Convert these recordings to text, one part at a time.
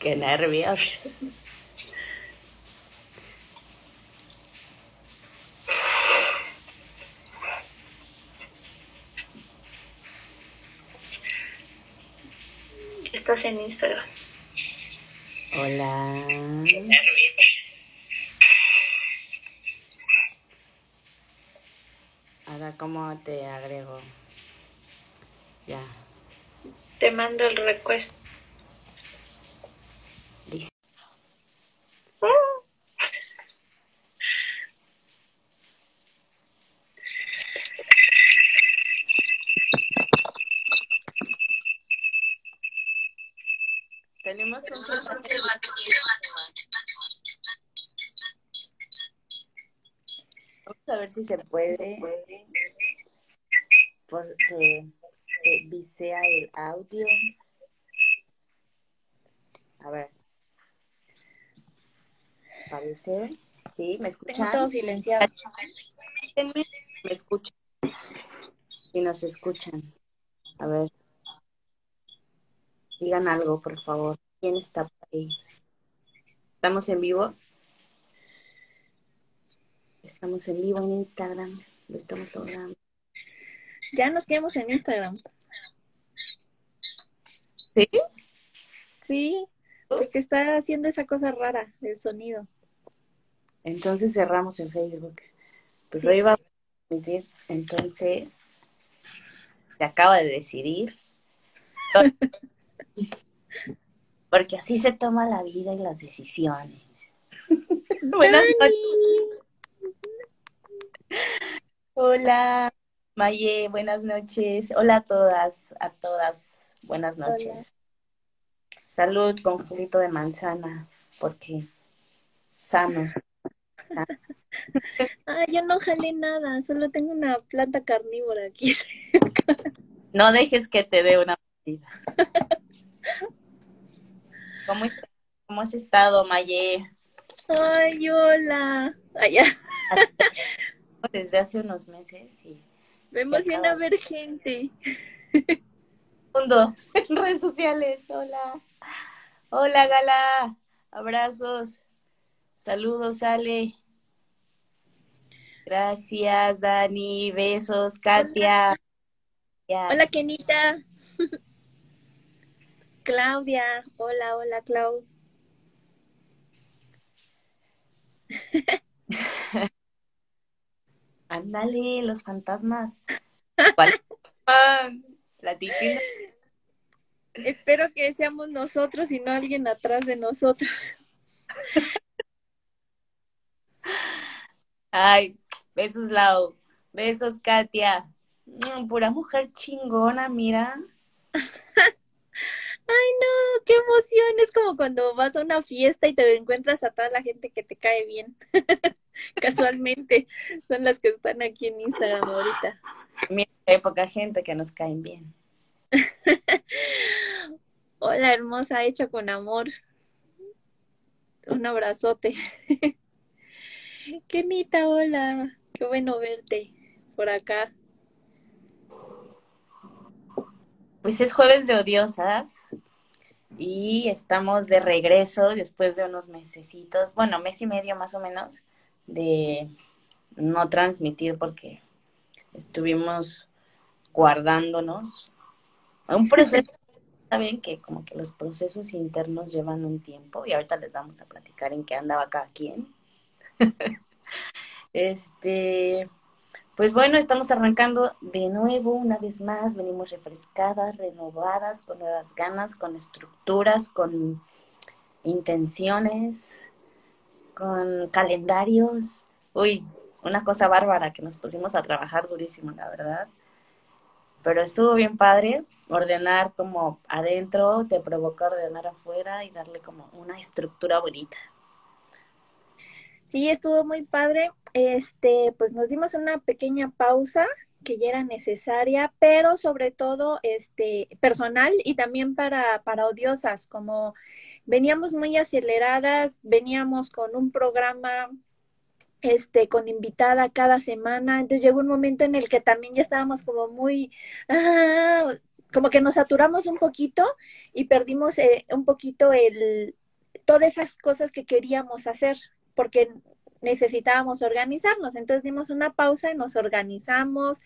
Qué nervios. Estás en Instagram. Hola. Ahora, ¿cómo te agrego? Ya. Te mando el request. Listo. Tenemos un Vamos a ver si se puede. Porque se visea el audio. A ver. Parece. Sí, me Tengo escuchan. todo silenciado. Me escuchan. Y nos escuchan. A ver. Digan algo, por favor. ¿Quién está por ahí? ¿Estamos en vivo? Estamos en vivo en Instagram. Lo estamos logrando. Ya nos quedamos en Instagram. ¿Sí? Sí, porque está haciendo esa cosa rara del sonido. Entonces cerramos en Facebook. Pues Sí. hoy vamos a transmitir. Entonces, se acaba de decidir. Porque así se toma la vida y las decisiones. Buenas noches. Hola, Maye, buenas noches. Hola a todas, a todas, buenas noches. Salud con juguito de manzana, porque sanos. Ah, yo no jalé nada, solo tengo una planta carnívora aquí. No dejes que te dé una mordida. ¿Cómo, ¿Cómo has estado, Maye? Ay, hola. Ya. Desde hace unos meses y Me emociona ver gente. mundo en redes sociales. Hola. Hola, Gala. Abrazos. Saludos, Ale. Gracias, Dani. Besos, Katia. Ya. Hola, Kenita. Claudia. Hola, hola, Clau. Ándale, los fantasmas. ¿Cuál? Ah, La titina. Espero que seamos nosotros y no alguien atrás de nosotros. Ay, besos, Lau. Besos, Katia. Mm, Pura mujer chingona, mira. Ay, no, qué emoción. Es como cuando vas a una fiesta y te encuentras a toda la gente que te cae bien. Casualmente, son las que están aquí en Instagram ahorita. Mira, hay poca gente que nos caen bien. Hola, hermosa, hecha con amor. Un abrazote. Kenita, hola. Qué bueno verte por acá. Pues es jueves de odiosas y estamos de regreso después de unos mesecitos, bueno, mes y medio más o menos, de no transmitir porque estuvimos guardándonos. Un proceso, saben que como que los procesos internos llevan un tiempo y ahorita les vamos a platicar en qué andaba cada quien. Este, pues bueno, estamos arrancando de nuevo, una vez más, venimos refrescadas, renovadas, con nuevas ganas, con estructuras, con intenciones, con calendarios. Uy, una cosa bárbara que nos pusimos a trabajar durísimo, la verdad. Pero estuvo bien padre, ordenar como adentro, te provoca ordenar afuera y darle como una estructura bonita. Sí, estuvo muy padre. Este, pues nos dimos una pequeña pausa que ya era necesaria, pero sobre todo este personal y también para, para odiosas, como veníamos muy aceleradas, veníamos con un programa este con invitada cada semana, entonces llegó un momento en el que también ya estábamos como muy ah, como que nos saturamos un poquito y perdimos eh, un poquito el, todas esas cosas que queríamos hacer, porque necesitábamos organizarnos. Entonces dimos una pausa y nos organizamos,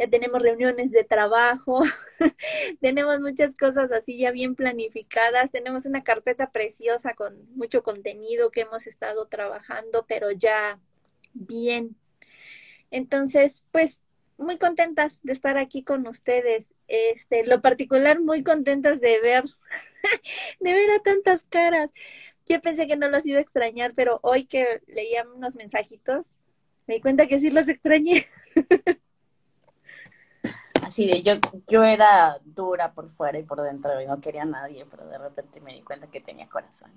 ya tenemos reuniones de trabajo, tenemos muchas cosas así ya bien planificadas, tenemos una carpeta preciosa con mucho contenido que hemos estado trabajando, pero ya bien. Entonces, pues muy contentas de estar aquí con ustedes. Este, lo particular, muy contentas de ver, de ver a tantas caras. Yo pensé que no los iba a extrañar, pero hoy que leía unos mensajitos, me di cuenta que sí los extrañé. Así de, yo, yo era dura por fuera y por dentro y no quería a nadie, pero de repente me di cuenta que tenía corazón.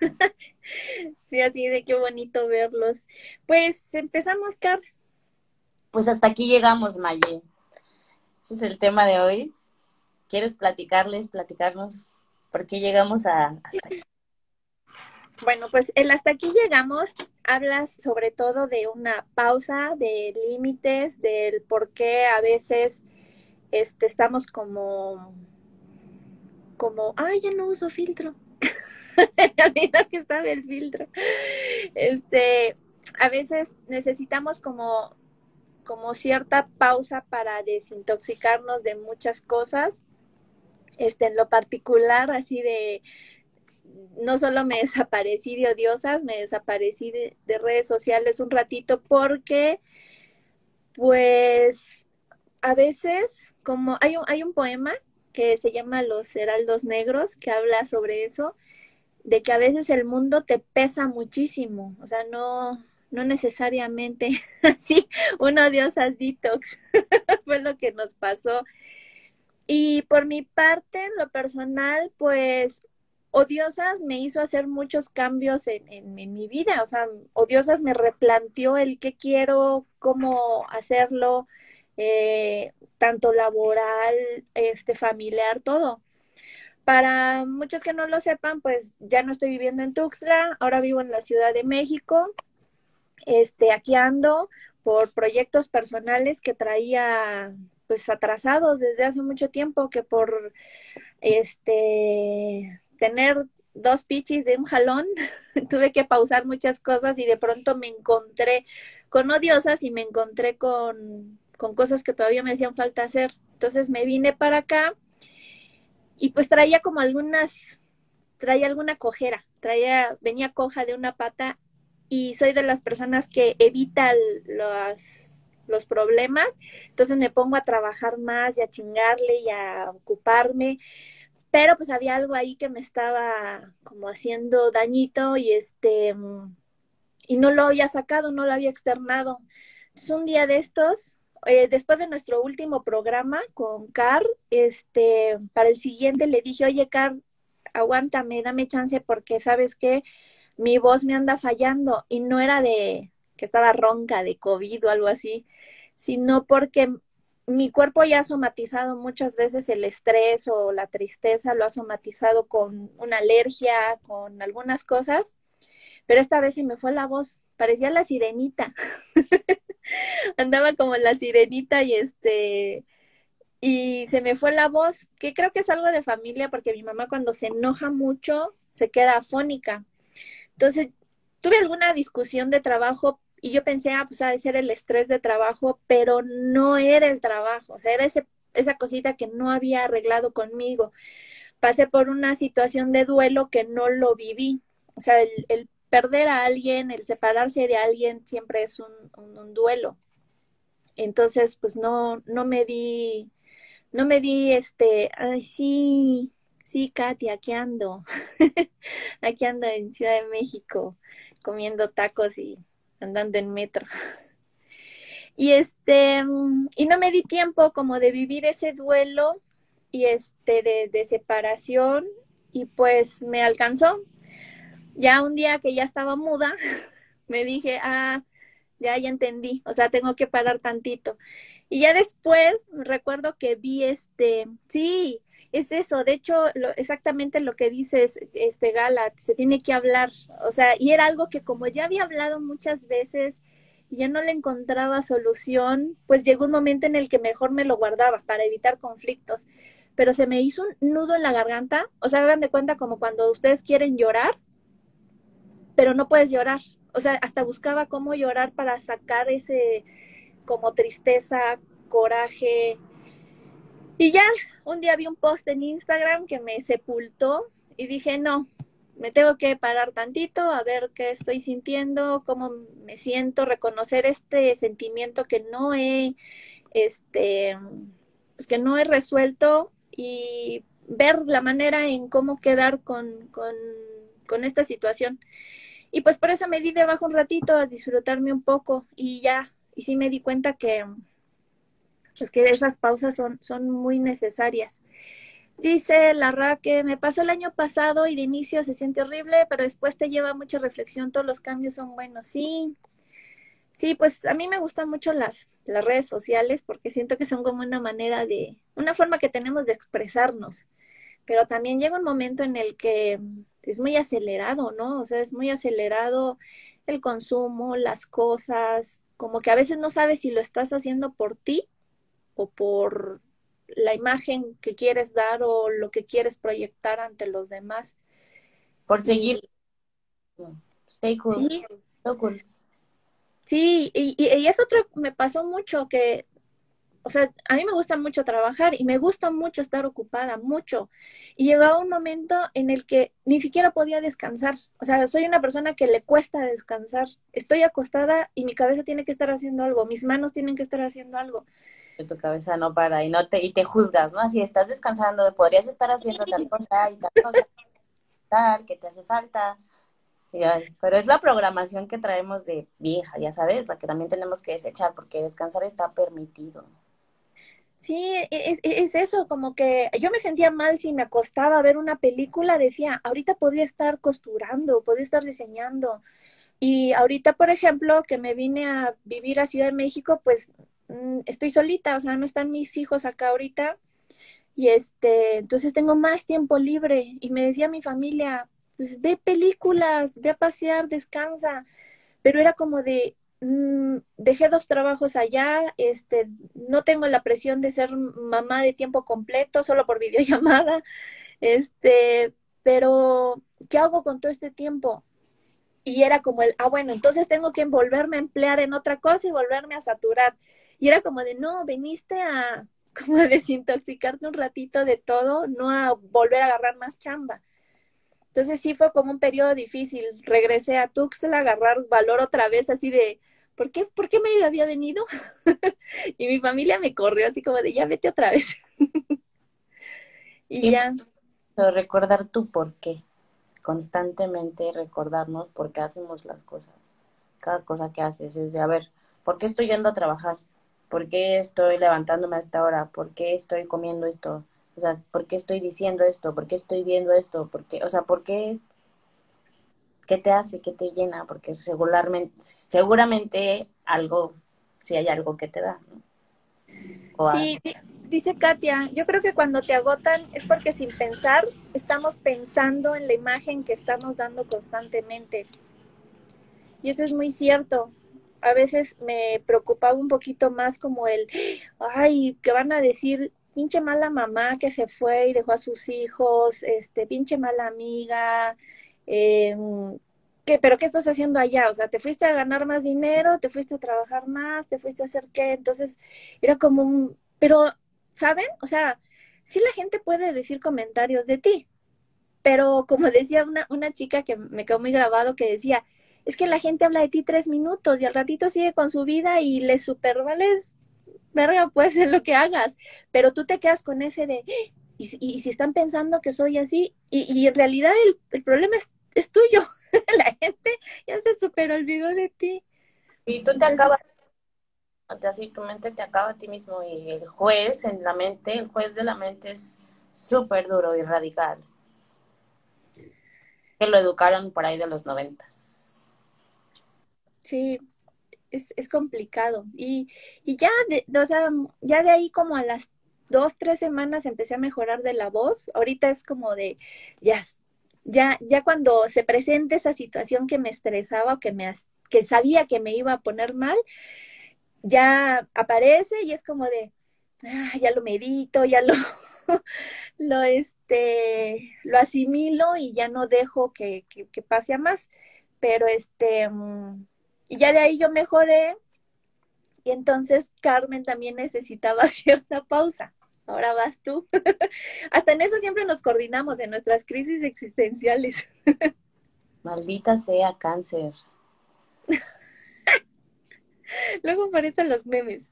sí, así de qué bonito verlos. Pues empezamos, Car. Pues hasta aquí llegamos, Maye. Ese es el tema de hoy. ¿Quieres platicarles, platicarnos por qué llegamos a hasta aquí? Bueno, pues el hasta aquí llegamos hablas sobre todo de una pausa, de límites, del por qué a veces este, estamos como, como, ay, ya no uso filtro. Se me olvidó que estaba el filtro. Este, a veces necesitamos como como cierta pausa para desintoxicarnos de muchas cosas. Este, en lo particular, así de, no solo me desaparecí de odiosas, me desaparecí de, de redes sociales un ratito porque, pues, a veces, como hay un, hay un poema que se llama Los Heraldos Negros, que habla sobre eso, de que a veces el mundo te pesa muchísimo, o sea, no, no necesariamente así, uno diosas detox, fue lo que nos pasó. Y por mi parte, en lo personal, pues Odiosas me hizo hacer muchos cambios en, en, mi vida, o sea, Odiosas me replanteó el qué quiero, cómo hacerlo, eh, tanto laboral, este, familiar, todo. Para muchos que no lo sepan, pues ya no estoy viviendo en Tuxtla, ahora vivo en la Ciudad de México este, aquí ando por proyectos personales que traía pues atrasados desde hace mucho tiempo que por este tener dos pichis de un jalón tuve que pausar muchas cosas y de pronto me encontré con odiosas y me encontré con, con cosas que todavía me hacían falta hacer. Entonces me vine para acá y pues traía como algunas, traía alguna cojera, traía, venía coja de una pata y soy de las personas que evita los, los problemas, entonces me pongo a trabajar más y a chingarle y a ocuparme, pero pues había algo ahí que me estaba como haciendo dañito y este y no lo había sacado, no lo había externado. Entonces un día de estos, eh, después de nuestro último programa con Car, este, para el siguiente le dije, oye Car, aguántame, dame chance porque sabes que mi voz me anda fallando y no era de que estaba ronca de COVID o algo así, sino porque mi cuerpo ya ha somatizado muchas veces el estrés o la tristeza, lo ha somatizado con una alergia, con algunas cosas, pero esta vez sí me fue la voz, parecía la sirenita. Andaba como la sirenita y este y se me fue la voz, que creo que es algo de familia porque mi mamá cuando se enoja mucho se queda afónica. Entonces, tuve alguna discusión de trabajo y yo pensé, ah, pues ha de ser el estrés de trabajo, pero no era el trabajo, o sea, era ese, esa cosita que no había arreglado conmigo. Pasé por una situación de duelo que no lo viví, o sea, el, perder a alguien, el separarse de alguien siempre es un, duelo. Entonces, pues no, no me di, no me di este, ay, sí, Sí, Katy, aquí ando. aquí ando en Ciudad de México comiendo tacos y andando en metro. y este, y no me di tiempo como de vivir ese duelo y este de, de separación y pues me alcanzó. Ya un día que ya estaba muda, me dije, ah, ya, ya entendí, o sea, tengo que parar tantito. Y ya después recuerdo que vi este, sí, es eso, de hecho, lo, exactamente lo que dices, este Galat, se tiene que hablar, o sea, y era algo que como ya había hablado muchas veces y ya no le encontraba solución, pues llegó un momento en el que mejor me lo guardaba para evitar conflictos. pero se me hizo un nudo en la garganta. O sea, hagan de cuenta como cuando ustedes quieren llorar, pero no puedes llorar. O sea, hasta buscaba cómo llorar para sacar ese como tristeza, coraje. Y ya, un día vi un post en Instagram que me sepultó y dije, no, me tengo que parar tantito a ver qué estoy sintiendo, cómo me siento, reconocer este sentimiento que no he, este, pues que no he resuelto y ver la manera en cómo quedar con, con, con esta situación. Y pues por eso me di debajo un ratito a disfrutarme un poco y ya, y sí me di cuenta que, pues que esas pausas son, son muy necesarias. Dice la que me pasó el año pasado y de inicio se siente horrible, pero después te lleva mucha reflexión, todos los cambios son buenos. Sí, sí, pues a mí me gustan mucho las, las redes sociales porque siento que son como una manera de, una forma que tenemos de expresarnos, pero también llega un momento en el que es muy acelerado, ¿no? O sea, es muy acelerado el consumo, las cosas, como que a veces no sabes si lo estás haciendo por ti o por la imagen que quieres dar o lo que quieres proyectar ante los demás. Por seguir. Stay cool. Sí, sí y, y, y, eso otro me pasó mucho que, o sea, a mí me gusta mucho trabajar y me gusta mucho estar ocupada, mucho. Y llegaba un momento en el que ni siquiera podía descansar. O sea, soy una persona que le cuesta descansar. Estoy acostada y mi cabeza tiene que estar haciendo algo, mis manos tienen que estar haciendo algo tu cabeza no para y no te y te juzgas, ¿no? Así estás descansando, podrías estar haciendo tal cosa y tal cosa, tal que te hace falta. pero es la programación que traemos de vieja, ya sabes, la que también tenemos que desechar porque descansar está permitido. Sí, e, es, es, eso, como que yo me sentía mal si me acostaba a ver una película, decía, ahorita podría estar costurando, podría estar diseñando. Y ahorita, por ejemplo, que me vine a vivir a Ciudad de México, pues Mm, estoy solita, o sea, no están mis hijos acá ahorita. Y este, entonces tengo más tiempo libre. Y me decía mi familia, pues ve películas, ve a pasear, descansa. Pero era como de, mm, dejé dos trabajos allá, este, no tengo la presión de ser mamá de tiempo completo, solo por videollamada. Este, pero, ¿qué hago con todo este tiempo? Y era como el, ah, bueno, entonces tengo que volverme a emplear en otra cosa y volverme a saturar. Y era como de, no, veniste a como a desintoxicarte un ratito de todo, no a volver a agarrar más chamba. Entonces sí fue como un periodo difícil. Regresé a Tuxtla agarrar valor otra vez, así de, ¿por qué, ¿por qué me había venido? y mi familia me corrió así como de, ya vete otra vez. y, ya. Recordar tu por qué. Constantemente recordarnos por qué hacemos las cosas. Cada cosa que haces es de, a ver, ¿por qué estoy yendo a trabajar? ¿Por qué estoy levantándome a esta hora? ¿Por qué estoy comiendo esto? O sea, ¿por qué estoy diciendo esto? ¿Por qué estoy viendo esto? ¿Por qué? O sea, ¿por qué? ¿Qué te hace? ¿Qué te llena? Porque seguramente, seguramente algo, si hay algo que te da, ¿no? sí, dice Katia, yo creo que cuando te agotan es porque sin pensar estamos pensando en la imagen que estamos dando constantemente. Y eso es muy cierto a veces me preocupaba un poquito más como el, ay, que van a decir, pinche mala mamá que se fue y dejó a sus hijos, este, pinche mala amiga, eh, ¿qué, pero ¿qué estás haciendo allá? O sea, te fuiste a ganar más dinero, te fuiste a trabajar más, te fuiste a hacer qué, entonces era como un, pero, ¿saben? O sea, sí la gente puede decir comentarios de ti, pero como decía una, una chica que me quedó muy grabado que decía, es que la gente habla de ti tres minutos y al ratito sigue con su vida y le supervales, verga, puede ser lo que hagas, pero tú te quedas con ese de, y, y si están pensando que soy así, y, y en realidad el, el problema es, es, tuyo, la gente ya se super olvidó de ti. Y tú te acabas, así tu mente te acaba a ti mismo y el juez en la mente, el juez de la mente es súper duro y radical. Que lo educaron por ahí de los noventas. Sí, es, es complicado. Y, y ya, de, o sea, ya de ahí como a las dos, tres semanas empecé a mejorar de la voz. Ahorita es como de, ya, ya, ya cuando se presenta esa situación que me estresaba o que me, que sabía que me iba a poner mal, ya aparece y es como de, ah, ya lo medito, ya lo, lo, este, lo asimilo y ya no dejo que, que, pase a más. Pero este, mm, y ya de ahí yo mejoré. Y entonces Carmen también necesitaba cierta pausa. Ahora vas tú. Hasta en eso siempre nos coordinamos en nuestras crisis existenciales. Maldita sea cáncer. Luego aparecen los memes.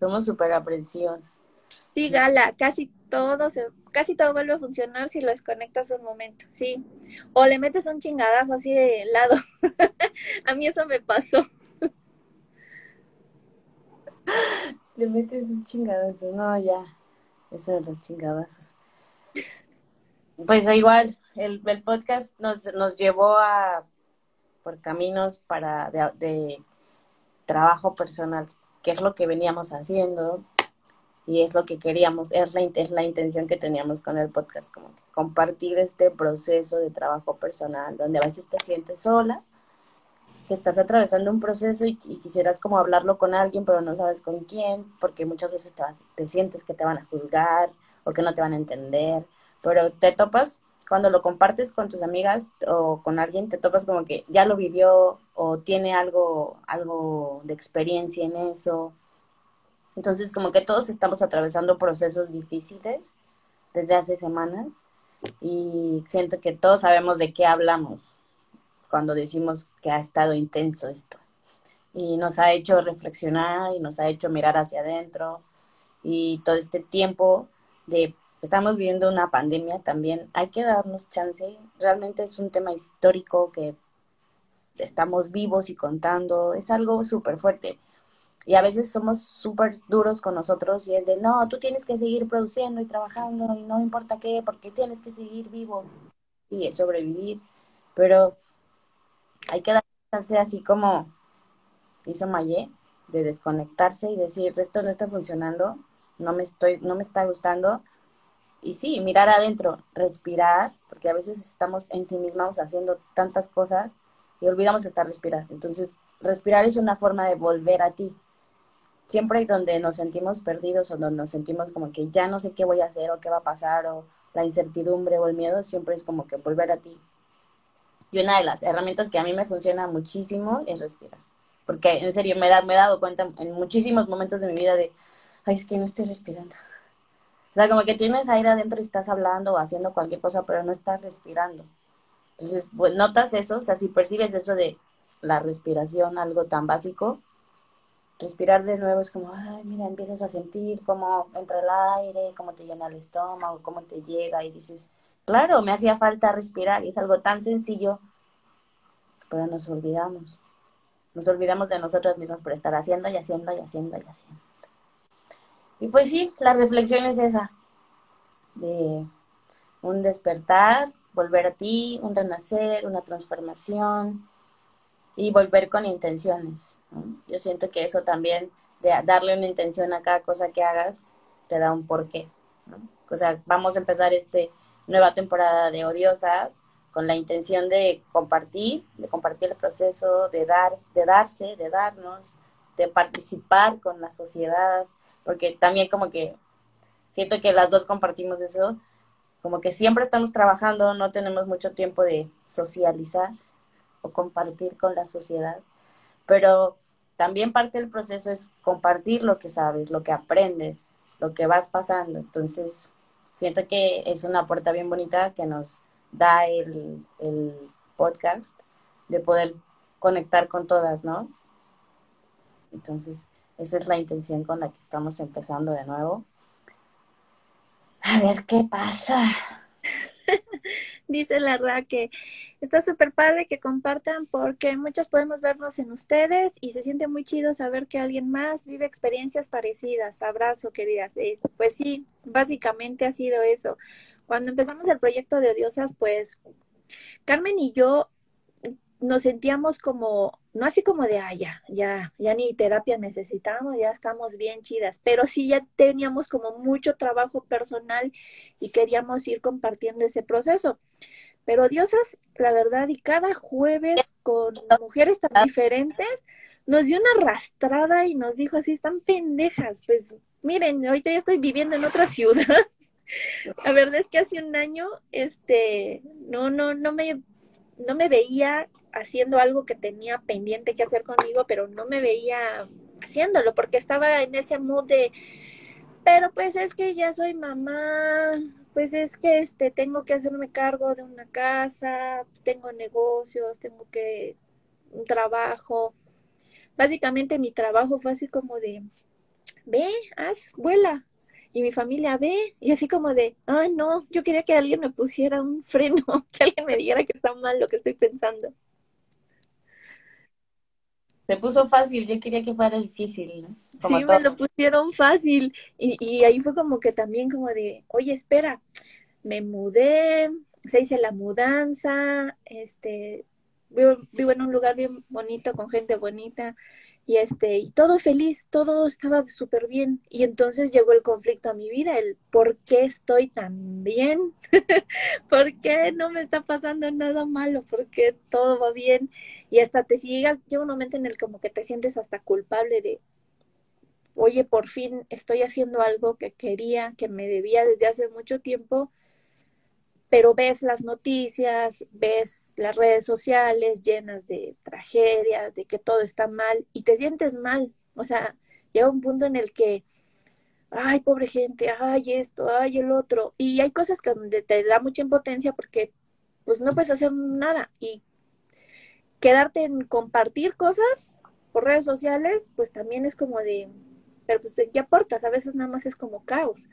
Somos súper aprensivos. Sí, Gala, casi todo se, casi todo vuelve a funcionar si lo desconectas un momento, sí. O le metes un chingadazo así de lado. a mí eso me pasó. Le metes un chingadazo, no, ya. Eso de los chingadazos. Pues igual, el, el podcast nos, nos llevó a por caminos para de trabajo personal, que es lo que veníamos haciendo y es lo que queríamos, es la, es la intención que teníamos con el podcast, como que compartir este proceso de trabajo personal, donde a veces te sientes sola, que estás atravesando un proceso y, quisieras como hablarlo con alguien, pero no sabes con quién, porque muchas veces te, te sientes que te van a juzgar o que no te van a entender, pero te topas cuando lo compartes con tus amigas o con alguien, te topas como que ya lo vivió o tiene algo, algo de experiencia en eso. Entonces, como que todos estamos atravesando procesos difíciles desde hace semanas y siento que todos sabemos de qué hablamos cuando decimos que ha estado intenso esto. Y nos ha hecho reflexionar y nos ha hecho mirar hacia adentro y todo este tiempo de estamos viviendo una pandemia también, hay que darnos chance. Realmente es un tema histórico que estamos vivos y contando, es algo súper fuerte. Y a veces somos súper duros con nosotros y es de, no, tú tienes que seguir produciendo y trabajando y no importa qué, porque tienes que seguir vivo y sobrevivir. Pero hay que darse así como hizo Mayé, de desconectarse y decir, esto no está funcionando, no me, estoy, no me está gustando, y sí, mirar adentro, respirar, porque a veces estamos en sí mismos haciendo tantas cosas y olvidamos estar respirar. Entonces, respirar es una forma de volver a ti. Siempre donde nos sentimos perdidos o donde nos sentimos como que ya no sé qué voy a hacer o qué va a pasar o la incertidumbre o el miedo, siempre es como que volver a ti. Y una de las herramientas que a mí me funciona muchísimo es respirar. Porque en serio me, da, me he dado cuenta en muchísimos momentos de mi vida de, ay, es que no estoy respirando o sea, como que tienes aire adentro y estás hablando o haciendo cualquier cosa, pero no estás respirando. Entonces, pues notas eso, o sea, si percibes eso de la respiración, algo tan básico, respirar de nuevo es como, ay, mira, empiezas a sentir cómo entra el aire, cómo te llena el estómago, cómo te llega y dices, claro, me hacía falta respirar y es algo tan sencillo, pero nos olvidamos. Nos olvidamos de nosotros mismos por estar haciendo y haciendo y haciendo y haciendo. Y pues sí, la reflexión es esa, de un despertar, volver a ti, un renacer, una transformación y volver con intenciones. Yo siento que eso también, de darle una intención a cada cosa que hagas, te da un porqué. O sea, vamos a empezar esta nueva temporada de Odiosas con la intención de compartir, de compartir el proceso, de, dar, de darse, de darnos, de participar con la sociedad, porque también como que siento que las dos compartimos eso, como que siempre estamos trabajando, no tenemos mucho tiempo de socializar o compartir con la sociedad, pero también parte del proceso es compartir lo que sabes, lo que aprendes, lo que vas pasando. Entonces, siento que es una puerta bien bonita que nos da el, el podcast de poder conectar con todas, ¿no? Entonces, esa es la intención con la que estamos empezando de nuevo. A ver qué pasa. Dice la Ra que está súper padre que compartan porque muchos podemos vernos en ustedes y se siente muy chido saber que alguien más vive experiencias parecidas. Abrazo, queridas. Eh, pues sí, básicamente ha sido eso. Cuando empezamos el proyecto de Odiosas, pues Carmen y yo nos sentíamos como, no así como de, ah, ya, ya, ya ni terapia necesitamos, ya estamos bien chidas, pero sí ya teníamos como mucho trabajo personal y queríamos ir compartiendo ese proceso. Pero Diosas, la verdad, y cada jueves con mujeres tan diferentes, nos dio una arrastrada y nos dijo así, están pendejas, pues miren, ahorita ya estoy viviendo en otra ciudad La verdad es que hace un año, este, no, no, no me, no me veía haciendo algo que tenía pendiente que hacer conmigo, pero no me veía haciéndolo porque estaba en ese mood de, pero pues es que ya soy mamá, pues es que este tengo que hacerme cargo de una casa, tengo negocios, tengo que un trabajo. Básicamente mi trabajo fue así como de ve, haz, vuela. Y mi familia ve, y así como de, ay, no, yo quería que alguien me pusiera un freno, que alguien me dijera que está mal lo que estoy pensando. Se puso fácil, yo quería que fuera difícil, ¿no? sí, me lo pusieron fácil. Y, y ahí fue como que también como de, oye, espera, me mudé, se hice la mudanza, este, vivo, vivo en un lugar bien bonito, con gente bonita, y este, y todo feliz, todo estaba súper bien. Y entonces llegó el conflicto a mi vida, el por qué estoy tan bien, por qué no me está pasando nada malo, por qué todo va bien. Y hasta te sigas, llega un momento en el como que te sientes hasta culpable de, oye, por fin estoy haciendo algo que quería, que me debía desde hace mucho tiempo pero ves las noticias, ves las redes sociales llenas de tragedias, de que todo está mal y te sientes mal. O sea, llega un punto en el que, ay, pobre gente, ay, esto, ay, el otro. Y hay cosas que donde te da mucha impotencia porque pues no puedes hacer nada y quedarte en compartir cosas por redes sociales, pues también es como de, pero pues ¿qué aportas? A veces nada más es como caos,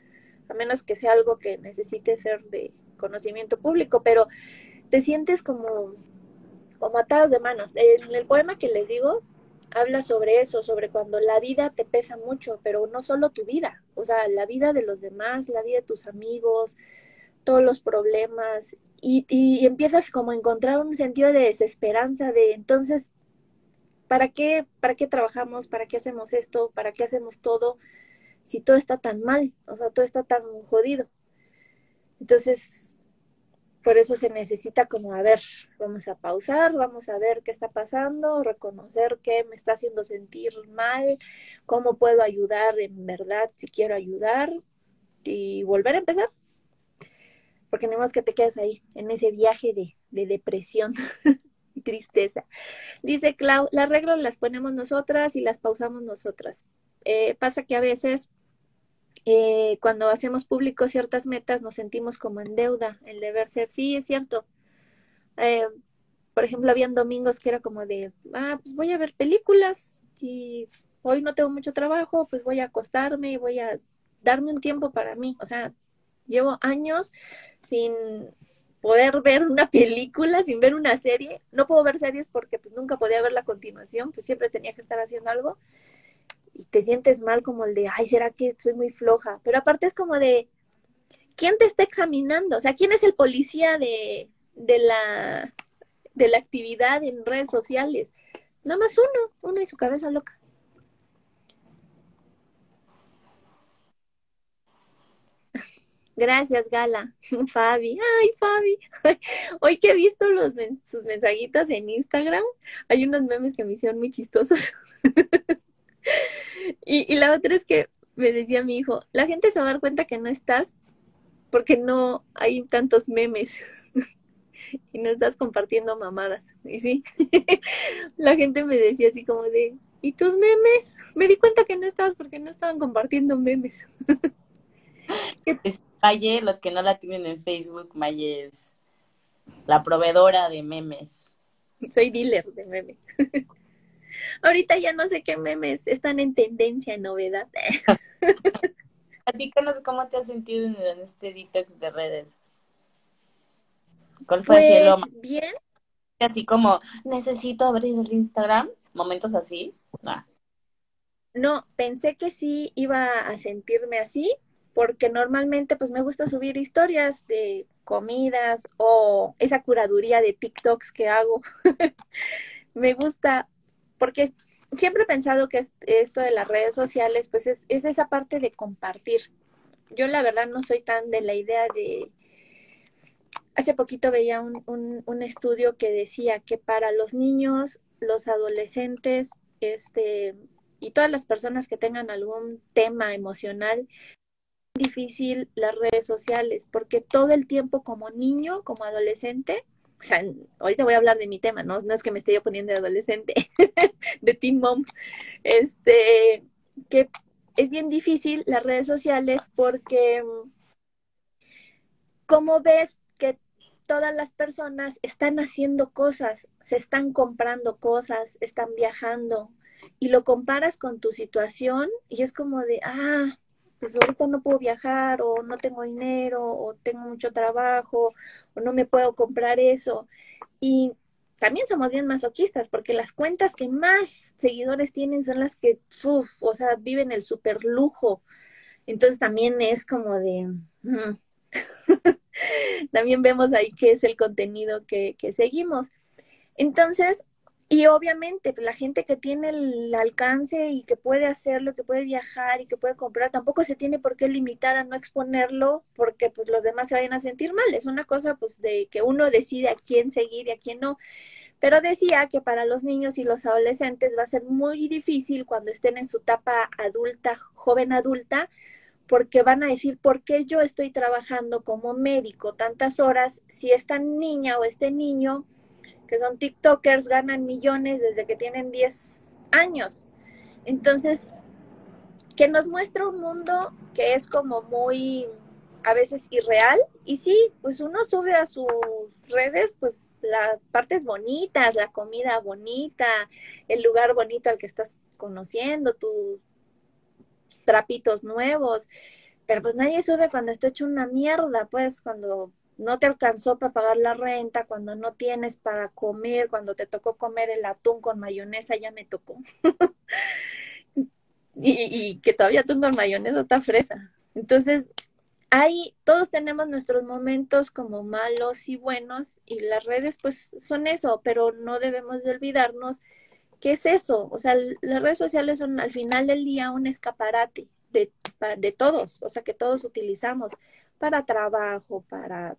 a menos que sea algo que necesite ser de conocimiento público, pero te sientes como, como atados de manos. En el poema que les digo, habla sobre eso, sobre cuando la vida te pesa mucho, pero no solo tu vida, o sea, la vida de los demás, la vida de tus amigos, todos los problemas, y, y empiezas como a encontrar un sentido de desesperanza, de entonces, ¿para qué, ¿para qué trabajamos? ¿Para qué hacemos esto? ¿Para qué hacemos todo? Si todo está tan mal, o sea, todo está tan jodido. Entonces, por eso se necesita como, a ver, vamos a pausar, vamos a ver qué está pasando, reconocer qué me está haciendo sentir mal, cómo puedo ayudar en verdad si quiero ayudar y volver a empezar. Porque no es que te quedes ahí, en ese viaje de, de depresión y tristeza. Dice Clau, las reglas las ponemos nosotras y las pausamos nosotras. Eh, pasa que a veces eh, cuando hacemos público ciertas metas nos sentimos como en deuda, el deber ser. Sí, es cierto. Eh, por ejemplo, habían domingos que era como de, ah, pues voy a ver películas, si hoy no tengo mucho trabajo, pues voy a acostarme y voy a darme un tiempo para mí. O sea, llevo años sin poder ver una película, sin ver una serie. No puedo ver series porque pues nunca podía ver la continuación, pues siempre tenía que estar haciendo algo y te sientes mal como el de, ay, ¿será que soy muy floja? Pero aparte es como de, ¿quién te está examinando? O sea, ¿quién es el policía de, de, la, de la actividad en redes sociales? Nada más uno, uno y su cabeza loca. Gracias, Gala. Fabi. Ay, Fabi. Hoy que he visto los sus mensajitas en Instagram, hay unos memes que me hicieron muy chistosos. Y, y la otra es que me decía mi hijo, la gente se va a dar cuenta que no estás porque no hay tantos memes y no estás compartiendo mamadas. Y sí, la gente me decía así como de, ¿y tus memes? Me di cuenta que no estabas porque no estaban compartiendo memes. es Maye, los que no la tienen en Facebook, Maye es la proveedora de memes. Soy dealer de memes. Ahorita ya no sé qué memes están en tendencia, en novedad. Platícanos cómo te has sentido en este detox de redes. ¿Cuál fue el pues, Bien. Así como, necesito abrir el Instagram, momentos así. Ah. No, pensé que sí iba a sentirme así, porque normalmente pues me gusta subir historias de comidas o esa curaduría de TikToks que hago. me gusta, porque siempre he pensado que esto de las redes sociales, pues es, esa parte de compartir. Yo la verdad no soy tan de la idea de... Hace poquito veía un, un, un estudio que decía que para los niños, los adolescentes, este, y todas las personas que tengan algún tema emocional, difícil las redes sociales, porque todo el tiempo como niño, como adolescente, o sea, ahorita voy a hablar de mi tema, ¿no? No es que me esté yo poniendo de adolescente, de teen mom, este, que es bien difícil las redes sociales porque como ves que todas las personas están haciendo cosas, se están comprando cosas, están viajando y lo comparas con tu situación y es como de, ah, pues ahorita no puedo viajar o no tengo dinero o tengo mucho trabajo o no me puedo comprar eso. Y también somos bien masoquistas porque las cuentas que más seguidores tienen son las que, uf, o sea, viven el super lujo. Entonces también es como de... Mm. también vemos ahí qué es el contenido que, que seguimos. Entonces, y obviamente la gente que tiene el alcance y que puede hacerlo, que puede viajar y que puede comprar, tampoco se tiene por qué limitar a no exponerlo porque pues los demás se vayan a sentir mal. Es una cosa pues de que uno decide a quién seguir y a quién no. Pero decía que para los niños y los adolescentes va a ser muy difícil cuando estén en su etapa adulta, joven adulta, porque van a decir, ¿por qué yo estoy trabajando como médico tantas horas si esta niña o este niño que son TikTokers, ganan millones desde que tienen 10 años. Entonces, que nos muestra un mundo que es como muy a veces irreal y sí, pues uno sube a sus redes pues las partes bonitas, la comida bonita, el lugar bonito al que estás conociendo, tus trapitos nuevos, pero pues nadie sube cuando está hecho una mierda, pues cuando no te alcanzó para pagar la renta, cuando no tienes para comer, cuando te tocó comer el atún con mayonesa, ya me tocó. y, que todavía atún con mayonesa está fresa. Entonces, ahí todos tenemos nuestros momentos como malos y buenos y las redes pues son eso, pero no debemos de olvidarnos que es eso. O sea, las redes sociales son al final del día un escaparate de, de todos, o sea, que todos utilizamos para trabajo, para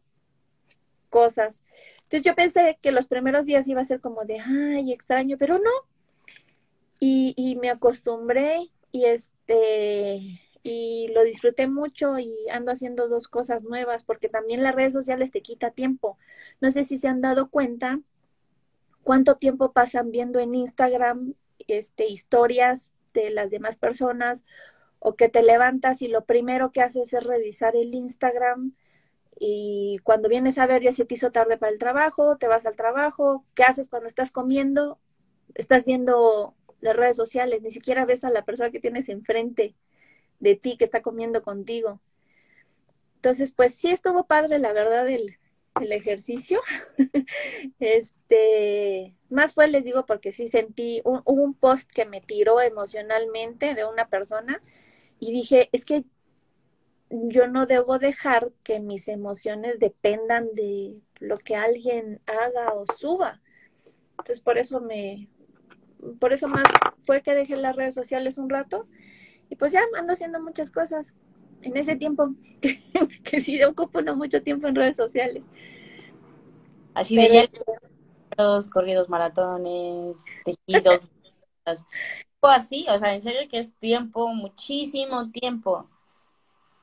cosas. Entonces yo pensé que los primeros días iba a ser como de, ay, extraño, pero no. Y, y me acostumbré y este y lo disfruté mucho y ando haciendo dos cosas nuevas porque también las redes sociales te quita tiempo. No sé si se han dado cuenta cuánto tiempo pasan viendo en Instagram este historias de las demás personas o que te levantas y lo primero que haces es revisar el Instagram y cuando vienes a ver ya se te hizo tarde para el trabajo, te vas al trabajo, ¿qué haces cuando estás comiendo? Estás viendo las redes sociales, ni siquiera ves a la persona que tienes enfrente de ti que está comiendo contigo. Entonces, pues sí estuvo padre, la verdad, el, ejercicio. este, más fue, les digo, porque sí sentí, un, hubo un post que me tiró emocionalmente de una persona y dije, es que yo no debo dejar que mis emociones dependan de lo que alguien haga o suba. Entonces por eso me, por eso más fue que dejé las redes sociales un rato y pues ya ando haciendo muchas cosas en ese tiempo que, que sí ocupo no mucho tiempo en redes sociales. Así de los corridos maratones, tejidos, o así, o sea, en serio que es tiempo, muchísimo tiempo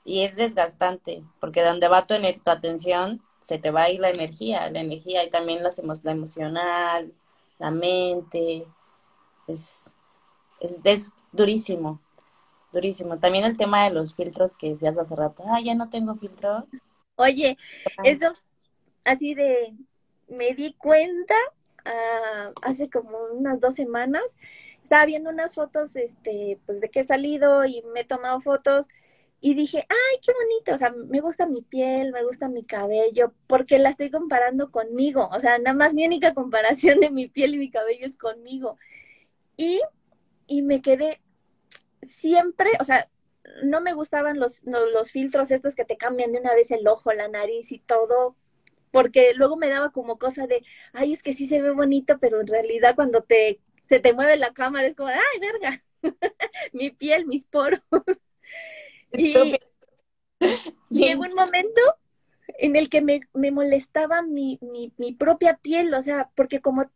y es desgastante, porque donde va tu, tu atención, se te va a ir la energía, la energía y también las la emocional, la mente, es, es, es, durísimo, durísimo. También el tema de los filtros que decías hace rato, ah, ya no tengo filtro. Oye, eso así de, me di cuenta uh, hace como unas dos semanas, estaba viendo unas fotos, este, pues de que he salido y me he tomado fotos y dije, ay, qué bonito, o sea, me gusta mi piel, me gusta mi cabello, porque la estoy comparando conmigo, o sea, nada más mi única comparación de mi piel y mi cabello es conmigo. Y, y me quedé siempre, o sea, no me gustaban los, los filtros estos que te cambian de una vez el ojo, la nariz y todo, porque luego me daba como cosa de, ay, es que sí se ve bonito, pero en realidad cuando te, se te mueve la cámara es como, ay, verga, mi piel, mis poros. Y llegó un momento en el que me, molestaba mi, mi, propia piel, o sea, porque como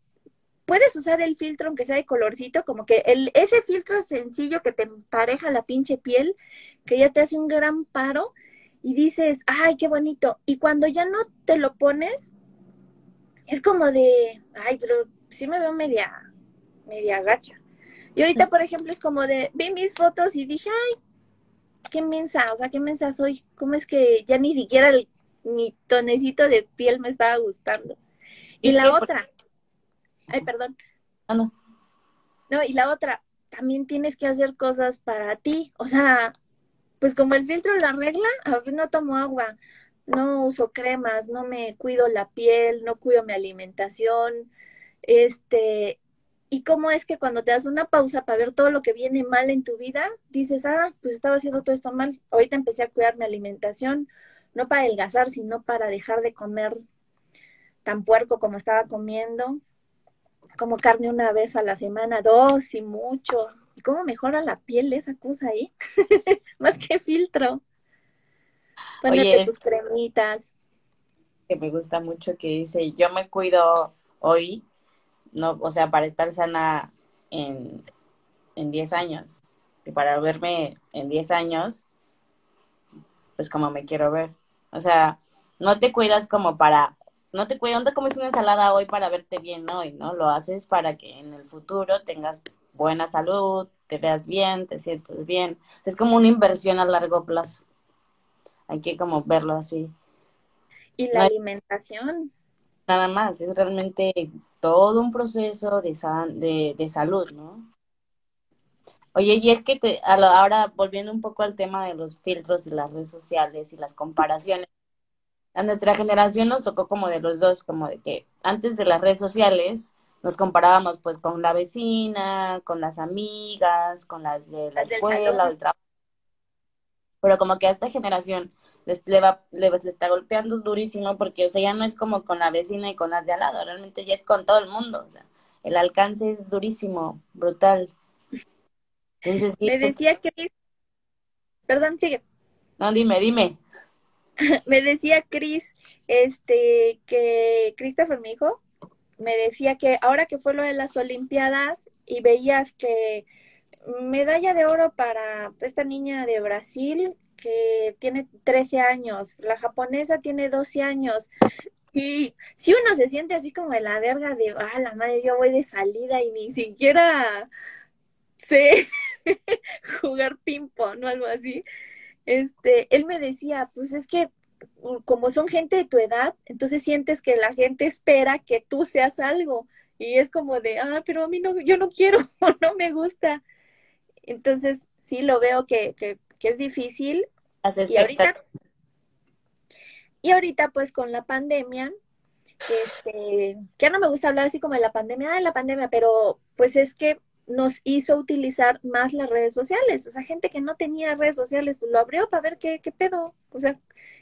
puedes usar el filtro aunque sea de colorcito, como que el, ese filtro sencillo que te empareja la pinche piel, que ya te hace un gran paro y dices, ay, qué bonito. Y cuando ya no te lo pones, es como de, ay, pero sí me veo media, media gacha. Y ahorita, por ejemplo, es como de, vi mis fotos y dije, ay, qué mensa, o sea, qué mensa soy. ¿Cómo es que ya ni siquiera el, mi tonecito de piel me estaba gustando? Y la otra, ay, perdón. Ah, no. No, y la otra, también tienes que hacer cosas para ti. O sea, pues como el filtro la regla, no tomo agua, no uso cremas, no me cuido la piel, no cuido mi alimentación, este, y cómo es que cuando te das una pausa para ver todo lo que viene mal en tu vida, dices, ah, pues estaba haciendo todo esto mal, ahorita empecé a cuidar mi alimentación, no para adelgazar, sino para dejar de comer tan puerco como estaba comiendo, como carne una vez a la semana, dos y mucho. ¿Y cómo mejora la piel esa cosa ahí? Más que filtro. Ponerte tus cremitas. Que me gusta mucho que dice, yo me cuido hoy, no, o sea, para estar sana en, en 10 años. Y para verme en 10 años, pues como me quiero ver. O sea, no te cuidas como para, no te cuidas, no te comes una ensalada hoy para verte bien hoy, ¿no? Lo haces para que en el futuro tengas buena salud, te veas bien, te sientes bien. Es como una inversión a largo plazo. Hay que como verlo así. Y la alimentación. Nada más, es realmente todo un proceso de, de, de salud, ¿no? Oye, y es que te, ahora volviendo un poco al tema de los filtros y las redes sociales y las comparaciones, a nuestra generación nos tocó como de los dos, como de que antes de las redes sociales nos comparábamos pues con la vecina, con las amigas, con las de la escuela o el trabajo. Pero como que a esta generación les, le, va, le, está golpeando durísimo porque, o sea, ya no es como con la vecina y con las de al lado, realmente ya es con todo el mundo. O sea, el alcance es durísimo, brutal. Entonces, Me pues decía Cris, perdón, sigue. No, dime, dime. Me decía Cris, este, que Christopher, mi hijo, me decía que ahora que fue lo de las Olimpiadas y veías que medalla de oro para esta niña de Brasil que tiene 13 años, la japonesa tiene 12 años. Y si uno se siente así como de la verga de, ah, la madre, yo voy de salida y ni siquiera sé jugar ping-pong o algo así. Este, él me decía, pues es que como son gente de tu edad, entonces sientes que la gente espera que tú seas algo y es como de, ah, pero a mí no, yo no quiero, no me gusta. Entonces, sí lo veo que, que, que es difícil. Y ahorita, y ahorita, pues con la pandemia, este, ya no me gusta hablar así como de la pandemia, de la pandemia, pero pues es que nos hizo utilizar más las redes sociales. O sea, gente que no tenía redes sociales, pues lo abrió para ver qué, qué pedo. O sea,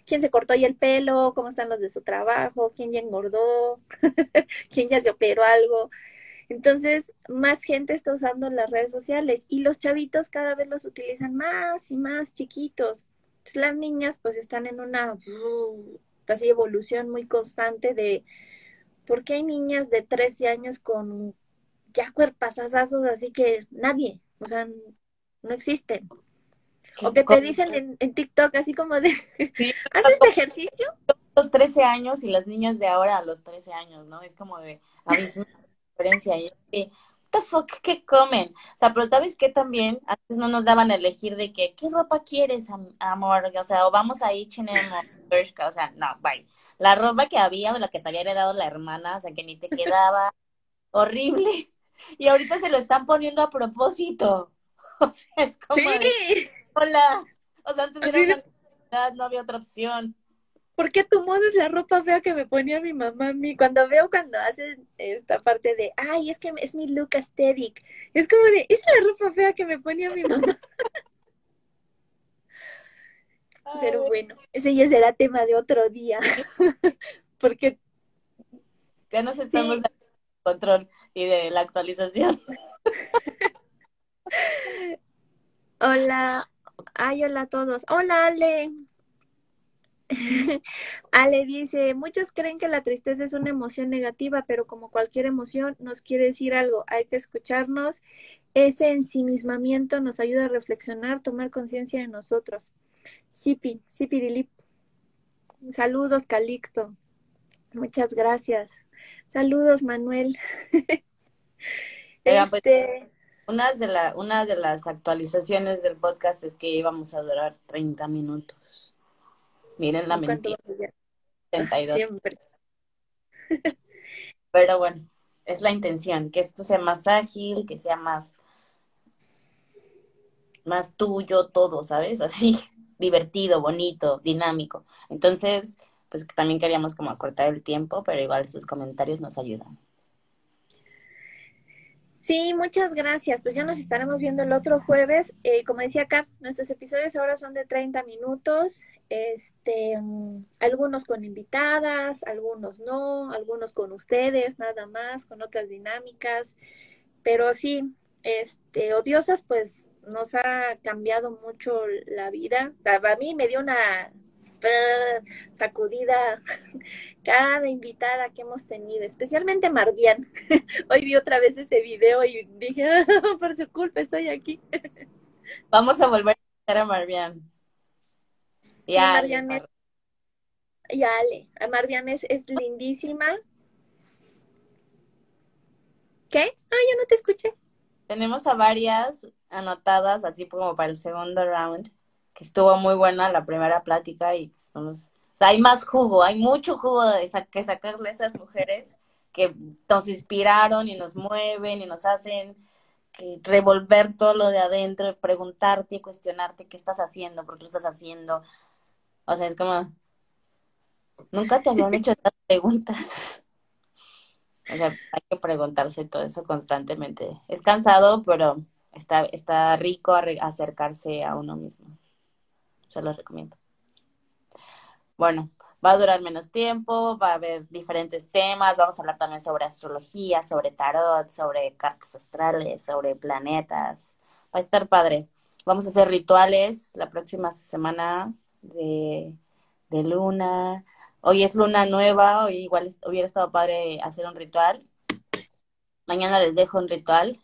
quién se cortó ya el pelo, cómo están los de su trabajo, quién ya engordó, quién ya se operó algo. Entonces, más gente está usando las redes sociales y los chavitos cada vez los utilizan más y más chiquitos. Pues las niñas pues están en una uh, así evolución muy constante de por qué hay niñas de 13 años con ya cuerpasazos así que nadie, o sea, no existen. O que te dicen en, TikTok así como de, ¿haces este ejercicio? Los 13 años y las niñas de ahora a los 13 años, ¿no? Es como de misma diferencia. Y, what the fuck, ¿qué comen? O sea, pero ¿sabes qué también? Antes no nos daban a elegir de que, ¿qué ropa quieres, amor? O sea, o vamos a H&M o sea, no, bye. La ropa que había o la que te había heredado la hermana, o sea, que ni te quedaba horrible. Y ahorita se lo están poniendo a propósito. O sea, es como hola. O sea, antes era una no había otra opción. ¿Por qué tu modo es la ropa fea que me ponía mi mamá a mí? Cuando veo cuando hacen esta parte de, ay, es que es mi look aesthetic. Es como de, es la ropa fea que me ponía mi mamá. Pero bueno, ese ya será tema de otro día. Porque ya nos estamos control y de la actualización. hola, ay, hola a todos. Hola, Ale. Ale dice, muchos creen que la tristeza es una emoción negativa, pero como cualquier emoción nos quiere decir algo, hay que escucharnos. Ese ensimismamiento nos ayuda a reflexionar, tomar conciencia de nosotros. Sipi, Sipi Dilip. Saludos, Calixto. Muchas gracias. Saludos, Manuel. Pues, este... una, de la, una de las actualizaciones del podcast es que íbamos a durar 30 minutos. Miren la mentira. Siempre. Pero bueno, es la intención, que esto sea más ágil, que sea más, más tuyo, todo, ¿sabes? Así, divertido, bonito, dinámico. Entonces, pues también queríamos como acortar el tiempo, pero igual sus comentarios nos ayudan. Sí, muchas gracias. Pues ya nos estaremos viendo el otro jueves. Eh, como decía acá, nuestros episodios ahora son de 30 minutos. Este, mm, algunos con invitadas, algunos no, algunos con ustedes, nada más, con otras dinámicas. Pero sí, este, odiosas, pues nos ha cambiado mucho la vida. A mí me dio una sacudida cada invitada que hemos tenido, especialmente Mardian. Hoy vi otra vez ese video y dije, ah, por su culpa estoy aquí. Vamos a volver a ver a Marvian. Y a Ale. Y Ale. Marvian es, es lindísima. ¿Qué? Ah, ya no te escuché. Tenemos a varias anotadas, así como para el segundo round que estuvo muy buena la primera plática y somos, o sea, hay más jugo, hay mucho jugo de que sacarle a esas mujeres que nos inspiraron y nos mueven y nos hacen que revolver todo lo de adentro, preguntarte y cuestionarte qué estás haciendo, por qué lo estás haciendo. O sea, es como, nunca te habían hecho estas preguntas. O sea, hay que preguntarse todo eso constantemente. Es cansado, pero está, está rico acercarse a uno mismo se los recomiendo. Bueno, va a durar menos tiempo, va a haber diferentes temas, vamos a hablar también sobre astrología, sobre tarot, sobre cartas astrales, sobre planetas. Va a estar padre. Vamos a hacer rituales la próxima semana de, de luna. Hoy es luna nueva, hoy igual hubiera estado padre hacer un ritual. Mañana les dejo un ritual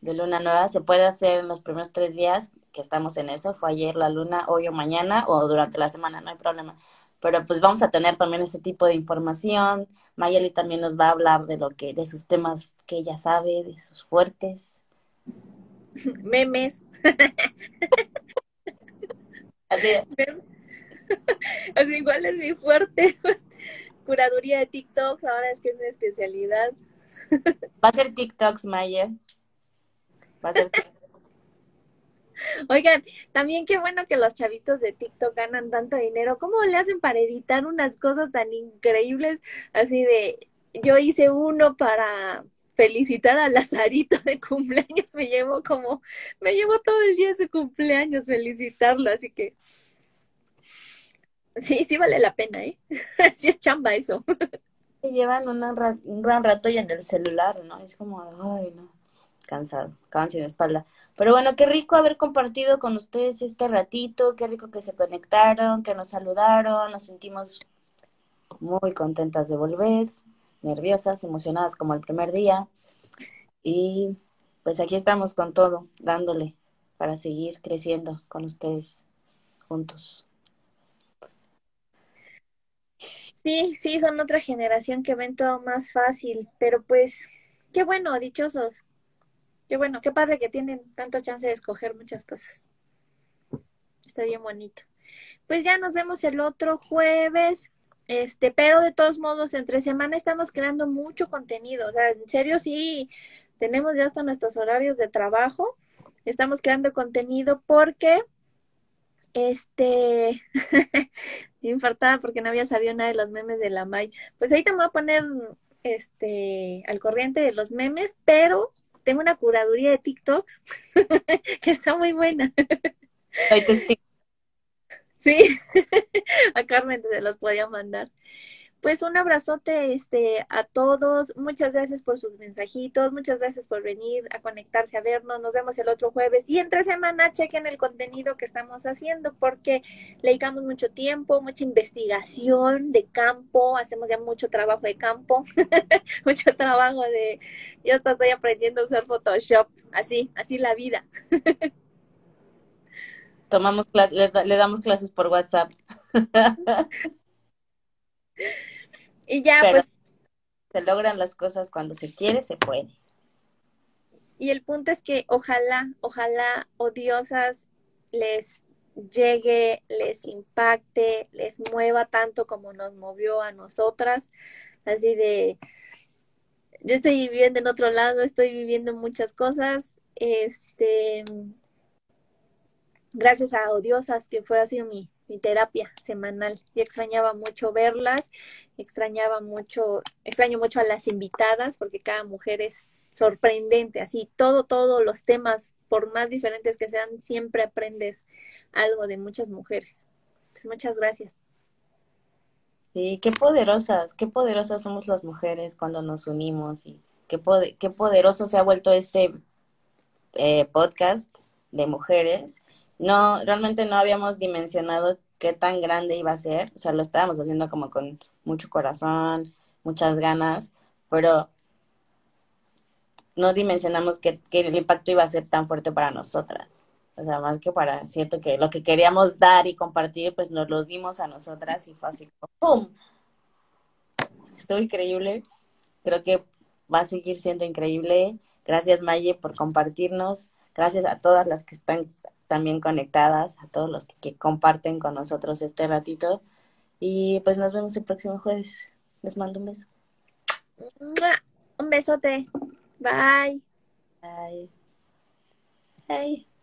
de luna nueva. Se puede hacer en los primeros tres días que estamos en eso, fue ayer la luna, hoy o mañana o durante la semana, no hay problema. Pero pues vamos a tener también ese tipo de información. Mayeli también nos va a hablar de lo que, de sus temas que ella sabe, de sus fuertes. Memes. Así, Así igual es mi fuerte. Curaduría de TikToks, ahora es que es mi especialidad. Va a ser TikToks, Maya. Va a ser TikToks. Oigan, también qué bueno que los chavitos de TikTok ganan tanto dinero. ¿Cómo le hacen para editar unas cosas tan increíbles? Así de, yo hice uno para felicitar a Lazarito de cumpleaños. Me llevo como, me llevo todo el día su cumpleaños felicitarlo, así que sí, sí vale la pena, ¿eh? sí es chamba eso. llevan un gran rato y en el celular, ¿no? Es como, ay, no, cansado, cansancio de espalda. Pero bueno, qué rico haber compartido con ustedes este ratito, qué rico que se conectaron, que nos saludaron, nos sentimos muy contentas de volver, nerviosas, emocionadas como el primer día. Y pues aquí estamos con todo, dándole para seguir creciendo con ustedes juntos. Sí, sí, son otra generación que ven todo más fácil, pero pues qué bueno, dichosos, Qué bueno, qué padre que tienen tanto chance de escoger muchas cosas. Está bien bonito. Pues ya nos vemos el otro jueves. Este, pero de todos modos, entre semana estamos creando mucho contenido. O sea, en serio, sí, tenemos ya hasta nuestros horarios de trabajo. Estamos creando contenido porque, este, infartada porque no había sabido nada de los memes de la May. Pues ahí te voy a poner, este, al corriente de los memes, pero tengo una curaduría de TikToks que está muy buena. Sí, a Carmen se los podía mandar. Pues un abrazote este, a todos. Muchas gracias por sus mensajitos. Muchas gracias por venir a conectarse a vernos. Nos vemos el otro jueves. Y entre semana chequen el contenido que estamos haciendo porque le dedicamos mucho tiempo, mucha investigación de campo. Hacemos ya mucho trabajo de campo, mucho trabajo de... Yo hasta estoy aprendiendo a usar Photoshop. Así, así la vida. Tomamos le, le damos clases por WhatsApp. Y ya, pues. Se logran las cosas cuando se quiere, se puede. Y el punto es que ojalá, ojalá, odiosas, les llegue, les impacte, les mueva tanto como nos movió a nosotras. Así de, yo estoy viviendo en otro lado, estoy viviendo muchas cosas. Este, gracias a Odiosas, que fue así mi, mi terapia semanal y extrañaba mucho verlas, extrañaba mucho, extraño mucho a las invitadas porque cada mujer es sorprendente, así todo, todos los temas, por más diferentes que sean, siempre aprendes algo de muchas mujeres. muchas gracias. Sí, qué poderosas, qué poderosas somos las mujeres cuando nos unimos y qué, poderoso se ha vuelto este eh, podcast de mujeres no, realmente no habíamos dimensionado qué tan grande iba a ser, o sea, lo estábamos haciendo como con mucho corazón, muchas ganas, pero no dimensionamos que, el impacto iba a ser tan fuerte para nosotras. O sea, más que para, cierto que lo que queríamos dar y compartir, pues nos los dimos a nosotras y fue así ¡pum! Estuvo increíble. Creo que va a seguir siendo increíble. Gracias, Maye, por compartirnos. Gracias a todas las que están también conectadas, a todos los que, comparten con nosotros este ratito. Y pues nos vemos el próximo jueves. Les mando un beso. Un besote. Bye. Bye. Bye.